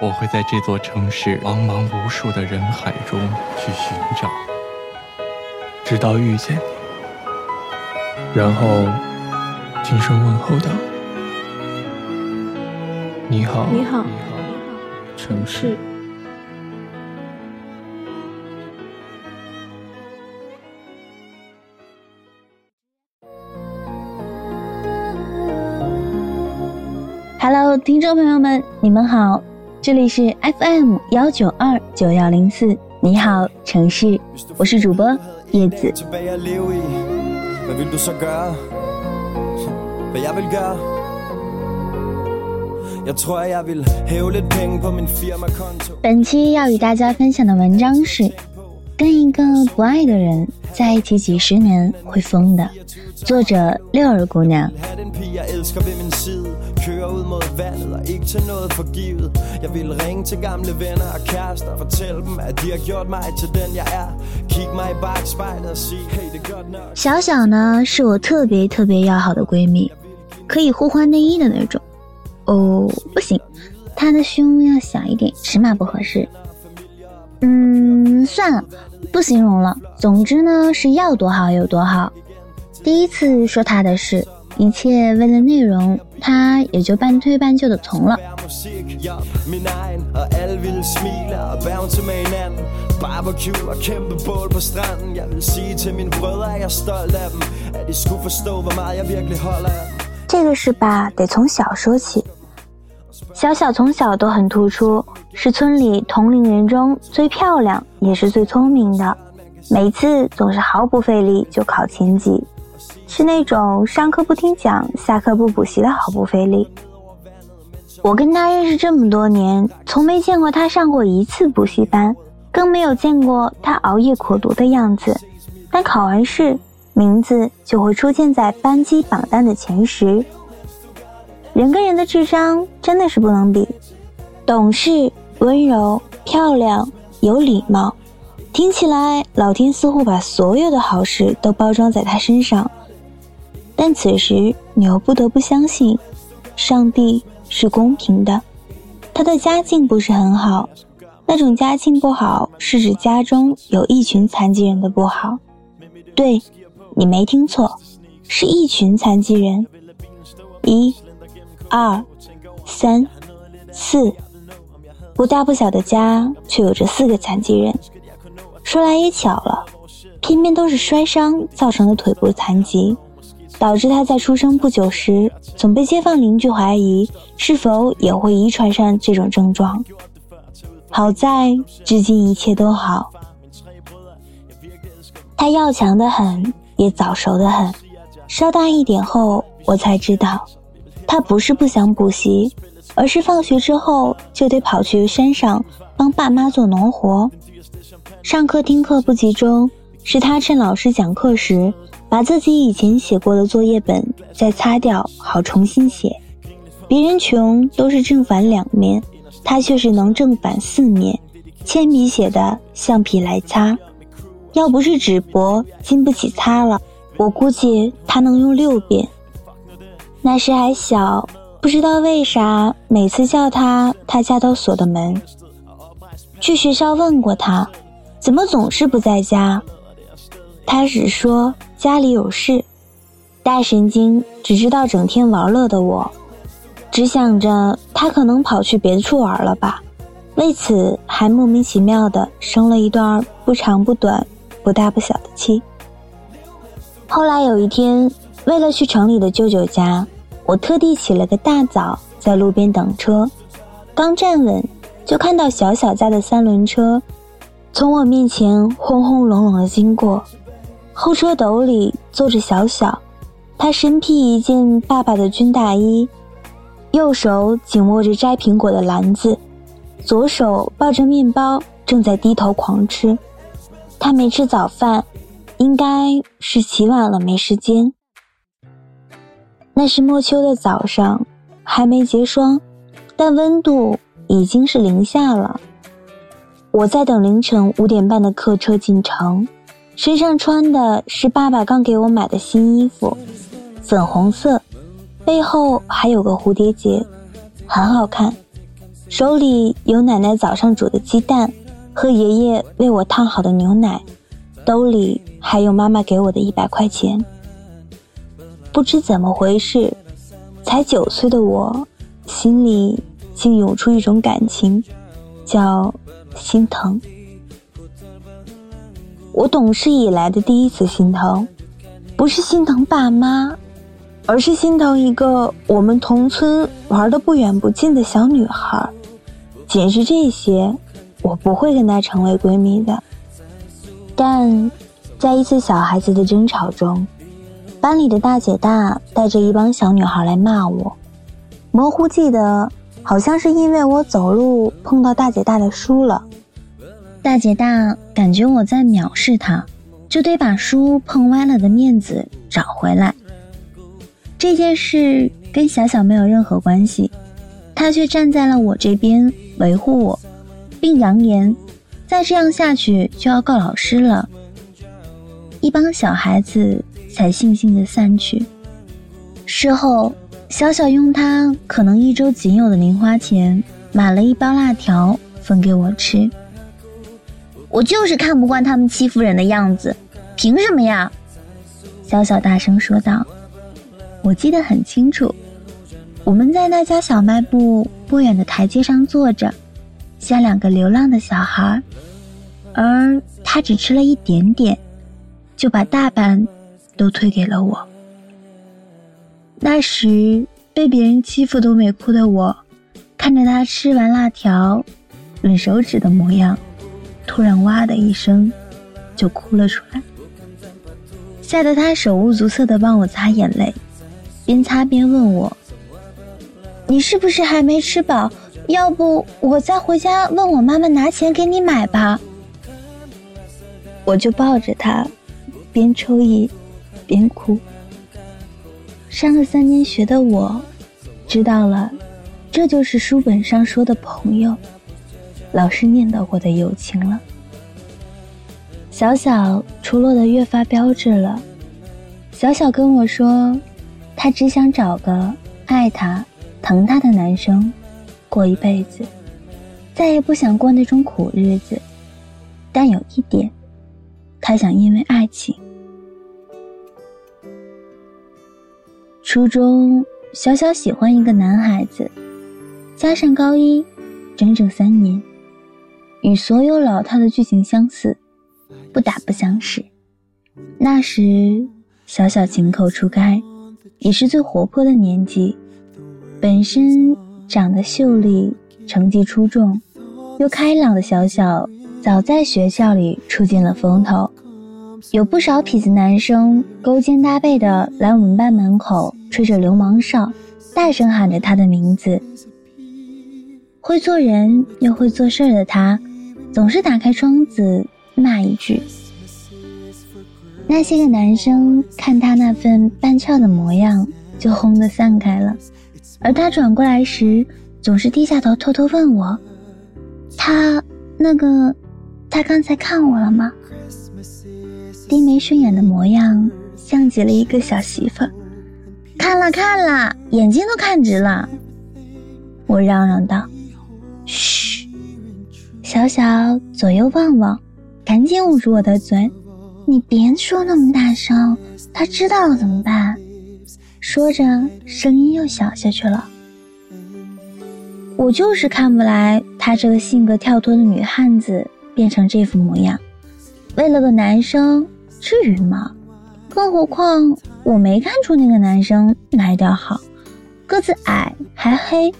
我会在这座城市茫茫无数的人海中去寻找，直到遇见你，然后轻声问候道：“你好，你好，城市。” Hello，听众朋友们，你们好，这里是 FM 幺九二九幺零四，你好城市，我是主播叶子。本期要与大家分享的文章是。跟一个不爱的人在一起几十年会疯的，作者六儿姑娘。小小呢是我特别特别要好的闺蜜，可以互换内衣的那种。哦，不行，她的胸要小一点，尺码不合适。嗯，算了，不形容了。总之呢，是要多好有多好。第一次说他的事，一切为了内容，他也就半推半就的从了。这个事吧，得从小说起。小小从小都很突出，是村里同龄人中最漂亮，也是最聪明的。每次总是毫不费力就考前几，是那种上课不听讲，下课不补习的毫不费力。我跟他认识这么多年，从没见过他上过一次补习班，更没有见过他熬夜苦读的样子。但考完试，名字就会出现在班级榜单的前十。人跟人的智商真的是不能比，懂事、温柔、漂亮、有礼貌，听起来老天似乎把所有的好事都包装在他身上。但此时你又不得不相信，上帝是公平的。他的家境不是很好，那种家境不好是指家中有一群残疾人的不好。对，你没听错，是一群残疾人。一。二、三、四，不大不小的家，却有着四个残疾人。说来也巧了，偏偏都是摔伤造成的腿部残疾，导致他在出生不久时，总被街坊邻居怀疑是否也会遗传上这种症状。好在至今一切都好。他要强的很，也早熟的很。稍大一点后，我才知道。他不是不想补习，而是放学之后就得跑去山上帮爸妈做农活。上课听课不集中，是他趁老师讲课时，把自己以前写过的作业本再擦掉，好重新写。别人穷都是正反两面，他却是能正反四面。铅笔写的，橡皮来擦。要不是纸薄经不起擦了，我估计他能用六遍。那时还小，不知道为啥，每次叫他，他家都锁的门。去学校问过他，怎么总是不在家？他只说家里有事。大神经，只知道整天玩乐的我，只想着他可能跑去别处玩了吧，为此还莫名其妙的生了一段不长不短、不大不小的气。后来有一天。为了去城里的舅舅家，我特地起了个大早，在路边等车。刚站稳，就看到小小家的三轮车从我面前轰轰隆隆的经过。后车斗里坐着小小，他身披一件爸爸的军大衣，右手紧握着摘苹果的篮子，左手抱着面包，正在低头狂吃。他没吃早饭，应该是起晚了没时间。那是末秋的早上，还没结霜，但温度已经是零下了。我在等凌晨五点半的客车进城，身上穿的是爸爸刚给我买的新衣服，粉红色，背后还有个蝴蝶结，很好看。手里有奶奶早上煮的鸡蛋和爷爷为我烫好的牛奶，兜里还有妈妈给我的一百块钱。不知怎么回事，才九岁的我，心里竟涌出一种感情，叫心疼。我懂事以来的第一次心疼，不是心疼爸妈，而是心疼一个我们同村玩的不远不近的小女孩。仅是这些，我不会跟她成为闺蜜的。但，在一次小孩子的争吵中，班里的大姐大带着一帮小女孩来骂我，模糊记得好像是因为我走路碰到大姐大的书了。大姐大感觉我在藐视她，就得把书碰歪了的面子找回来。这件事跟小小没有任何关系，她却站在了我这边。维护我，并扬言，再这样下去就要告老师了。一帮小孩子才悻悻地散去。事后，小小用他可能一周仅有的零花钱买了一包辣条分给我吃。我就是看不惯他们欺负人的样子，凭什么呀？小小大声说道。我记得很清楚。我们在那家小卖部不远的台阶上坐着，像两个流浪的小孩，而他只吃了一点点，就把大半都推给了我。那时被别人欺负都没哭的我，看着他吃完辣条，吮手指的模样，突然哇的一声，就哭了出来，吓得他手无足措的帮我擦眼泪，边擦边问我。你是不是还没吃饱？要不我再回家问我妈妈拿钱给你买吧。我就抱着他，边抽烟，边哭。上了三年学的我，知道了，这就是书本上说的朋友，老师念叨过的友情了。小小出落的越发标致了。小小跟我说，他只想找个爱他。疼他的男生，过一辈子，再也不想过那种苦日子。但有一点，他想因为爱情。初中，小小喜欢一个男孩子，加上高一，整整三年，与所有老套的剧情相似，不打不相识。那时，小小情窦初开，也是最活泼的年纪。本身长得秀丽、成绩出众又开朗的小小，早在学校里出尽了风头，有不少痞子男生勾肩搭背的来我们班门口吹着流氓哨，大声喊着他的名字。会做人又会做事的他，总是打开窗子骂一句。那些个男生看他那份半翘的模样，就轰的散开了。而他转过来时，总是低下头偷偷问我：“他那个，他刚才看我了吗？”低眉顺眼的模样，像极了一个小媳妇儿。看了看了，眼睛都看直了。我嚷嚷道：“嘘，小小左右望望，赶紧捂住我的嘴。你别说那么大声，他知道了怎么办？”说着，声音又小下去了。我就是看不来她这个性格跳脱的女汉子变成这副模样。为了个男生，至于吗？更何况我没看出那个男生哪一点好，个子矮还黑，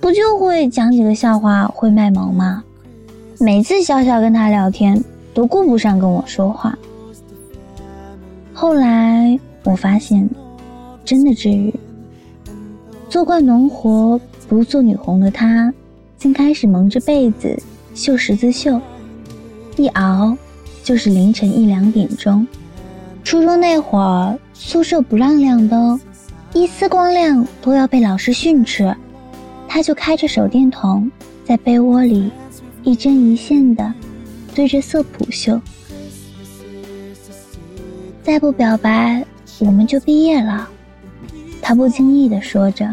不就会讲几个笑话，会卖萌吗？每次小小跟他聊天，都顾不上跟我说话。后来我发现。真的治愈。做惯农活不做女红的他，竟开始蒙着被子绣十字绣，一熬就是凌晨一两点钟。初中那会儿，宿舍不让亮灯，一丝光亮都要被老师训斥。他就开着手电筒，在被窝里一针一线的对着色谱绣。再不表白，我们就毕业了。他不经意的说着。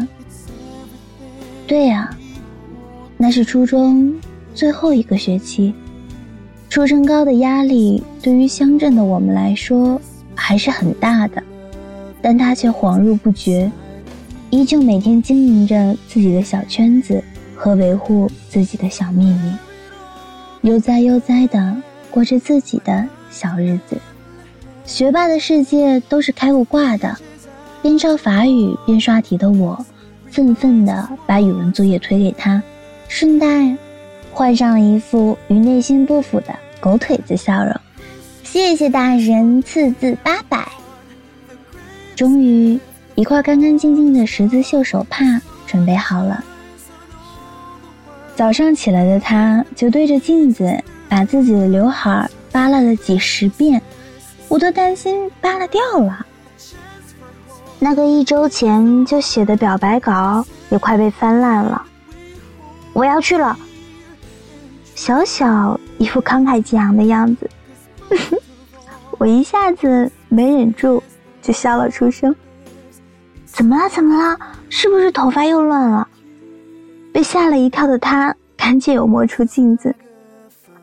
对呀，那是初中最后一个学期。初升高的压力对于乡镇的我们来说。还是很大的，但他却恍若不觉，依旧每天经营着自己的小圈子和维护自己的小秘密，悠哉悠哉的过着自己的小日子。学霸的世界都是开过挂的，边抄法语边刷题的我，愤愤地把语文作业推给他，顺带换上了一副与内心不符的狗腿子笑容。谢谢大人赐字八百。终于，一块干干净净的十字绣手帕准备好了。早上起来的他，就对着镜子把自己的刘海扒拉了几十遍，我都担心扒拉掉了。那个一周前就写的表白稿也快被翻烂了。我要去了。小小一副慷慨激昂的样子。我一下子没忍住，就笑了出声。怎么了？怎么了？是不是头发又乱了？被吓了一跳的他，赶紧又摸出镜子。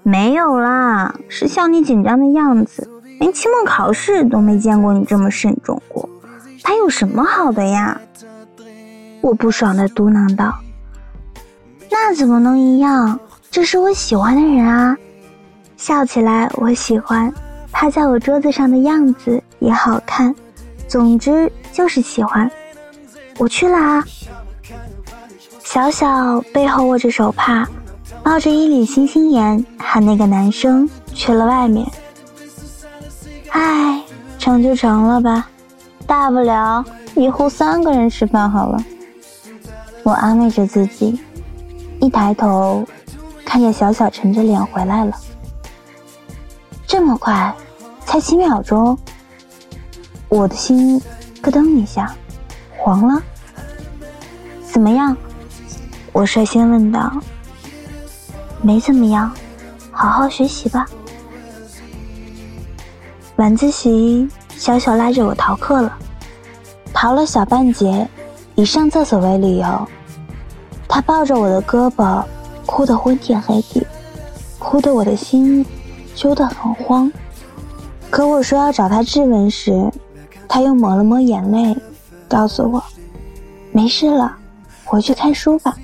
没有啦，是像你紧张的样子，连期末考试都没见过你这么慎重过。他有什么好的呀？我不爽的嘟囔道。那怎么能一样？这是我喜欢的人啊！笑起来，我喜欢。趴在我桌子上的样子也好看，总之就是喜欢。我去了啊！小小背后握着手帕，冒着一脸星星眼，喊那个男生去了外面。唉，成就成了吧，大不了以后三个人吃饭好了。我安慰着自己，一抬头，看见小小沉着脸回来了。这么快？才几秒钟，我的心咯噔一下，黄了。怎么样？我率先问道。没怎么样，好好学习吧。晚自习，小小拉着我逃课了，逃了小半截，以上厕所为理由。他抱着我的胳膊，哭得昏天黑地，哭得我的心揪得很慌。可我说要找他质问时，他又抹了抹眼泪，告诉我：“没事了，回去看书吧。”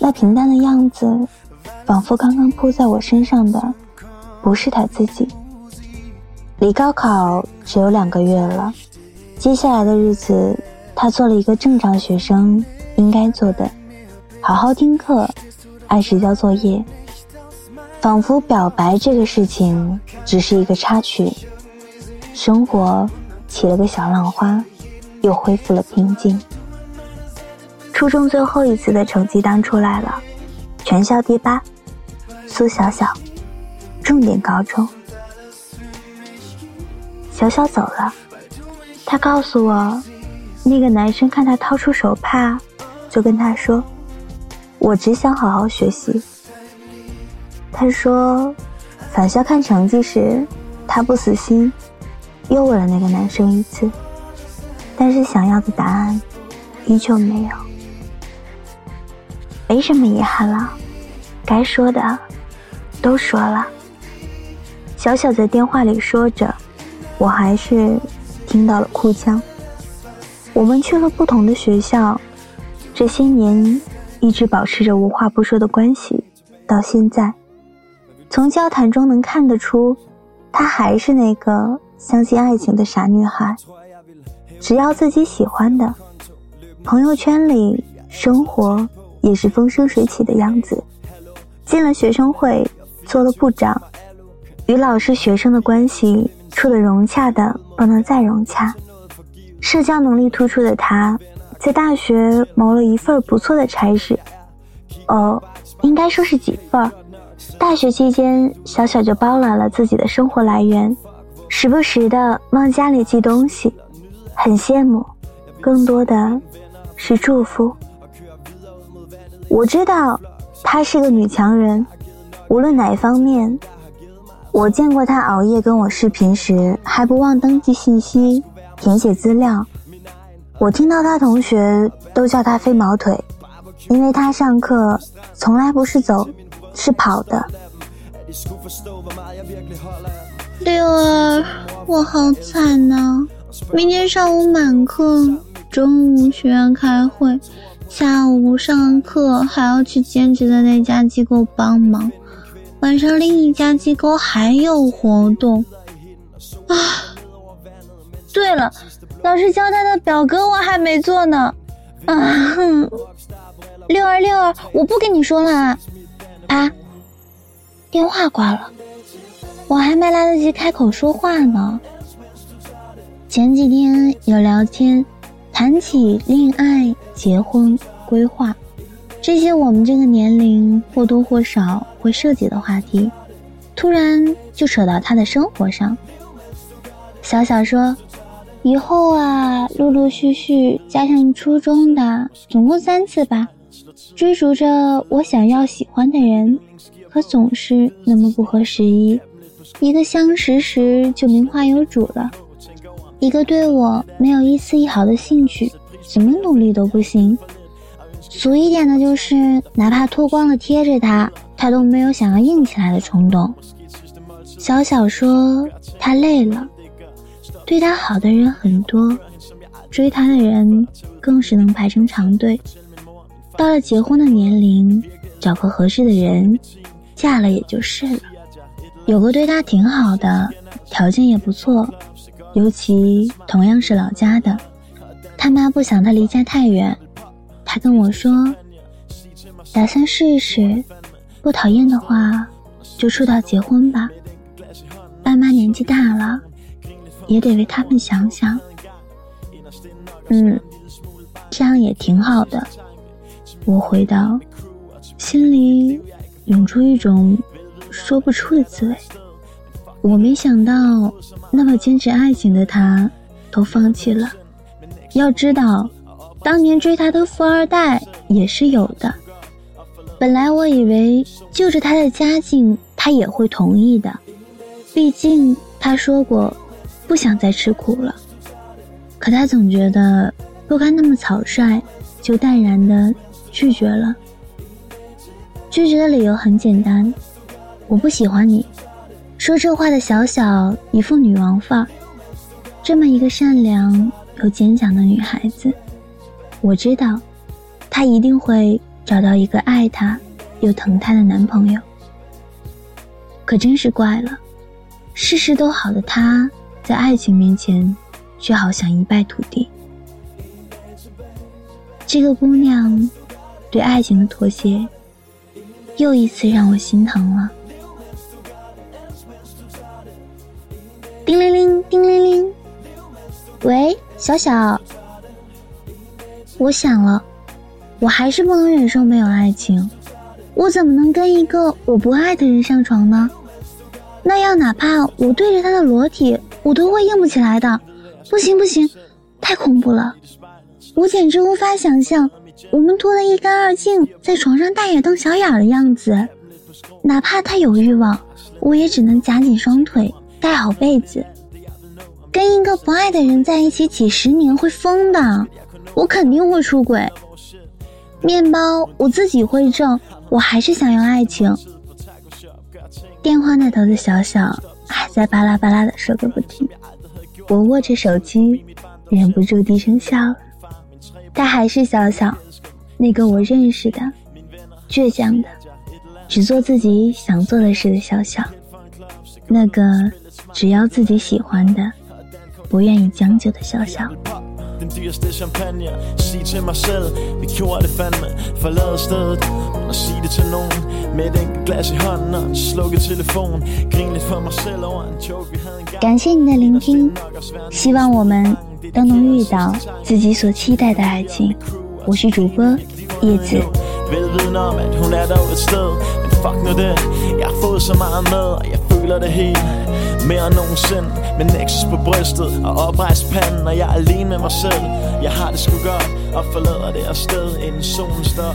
那平淡的样子，仿佛刚刚扑在我身上的不是他自己。离高考只有两个月了，接下来的日子，他做了一个正常学生应该做的：好好听课，按时交作业。仿佛表白这个事情只是一个插曲，生活起了个小浪花，又恢复了平静。初中最后一次的成绩单出来了，全校第八，苏小小，重点高中。小小走了，他告诉我，那个男生看他掏出手帕，就跟他说：“我只想好好学习。”他说，返校看成绩时，他不死心，又问了那个男生一次，但是想要的答案依旧没有。没什么遗憾了，该说的都说了。小小在电话里说着，我还是听到了哭腔。我们去了不同的学校，这些年一直保持着无话不说的关系，到现在。从交谈中能看得出，她还是那个相信爱情的傻女孩。只要自己喜欢的，朋友圈里生活也是风生水起的样子。进了学生会，做了部长，与老师学生的关系处得融洽的不能再融洽。社交能力突出的她，在大学谋了一份不错的差事。哦，应该说是几份儿。大学期间，小小就包揽了自己的生活来源，时不时的往家里寄东西，很羡慕，更多的是祝福。我知道她是个女强人，无论哪方面。我见过她熬夜跟我视频时，还不忘登记信息、填写资料。我听到她同学都叫她“飞毛腿”，因为她上课从来不是走，是跑的。六儿，我好惨呐！明天上午满课，中午学院开会。下午上课还要去兼职的那家机构帮忙，晚上另一家机构还有活动。啊，对了，老师交代的表格我还没做呢。啊，哼，六儿六儿，我不跟你说了！啪，电话挂了，我还没来得及开口说话呢。前几天有聊天。谈起恋爱、结婚、规划，这些我们这个年龄或多或少会涉及的话题，突然就扯到他的生活上。小小说：“以后啊，陆陆续续加上初中的，总共三次吧，追逐着我想要喜欢的人，可总是那么不合时宜。一个相识时就名花有主了。”一个对我没有一丝一毫的兴趣，怎么努力都不行。俗一点的就是，哪怕脱光了贴着他，他都没有想要硬起来的冲动。小小说他累了，对他好的人很多，追他的人更是能排成长队。到了结婚的年龄，找个合适的人，嫁了也就是了。有个对他挺好的，条件也不错。尤其同样是老家的，他妈不想他离家太远，他跟我说，打算试一试，不讨厌的话就出道结婚吧。爸妈年纪大了，也得为他们想想。嗯，这样也挺好的。我回道，心里涌出一种说不出的滋味。我没想到，那么坚持爱情的他，都放弃了。要知道，当年追他的富二代也是有的。本来我以为，就着他的家境，他也会同意的。毕竟他说过，不想再吃苦了。可他总觉得不该那么草率，就淡然的拒绝了。拒绝的理由很简单，我不喜欢你。说这话的小小一副女王范儿，这么一个善良又坚强的女孩子，我知道，她一定会找到一个爱她又疼她的男朋友。可真是怪了，事事都好的她，在爱情面前，却好像一败涂地。这个姑娘，对爱情的妥协，又一次让我心疼了。叮铃铃，叮铃铃。喂，小小，我想了，我还是不能忍受没有爱情。我怎么能跟一个我不爱的人上床呢？那样，哪怕我对着他的裸体，我都会硬不起来的。不行，不行，太恐怖了！我简直无法想象我们脱得一干二净，在床上大眼瞪小眼的样子。哪怕他有欲望，我也只能夹紧双腿。盖好被子，跟一个不爱的人在一起几十年会疯的，我肯定会出轨。面包我自己会挣，我还是想要爱情。电话那头的小小还在巴拉巴拉的说个不停，我握着手机，忍不住低声笑了。他还是小小，那个我认识的，倔强的，只做自己想做的事的小小，那个。只要自己喜欢的，不愿意将就的小小。感谢你的聆听，希望我们都能遇到自己所期待的爱情。我是主播叶子。 fuck nu det Jeg har fået så meget med, og jeg føler det helt Mere end nogensinde Med Nexus på brystet og oprejst panden Og jeg er alene med mig selv Jeg har det sgu godt Og forlader det afsted inden solen står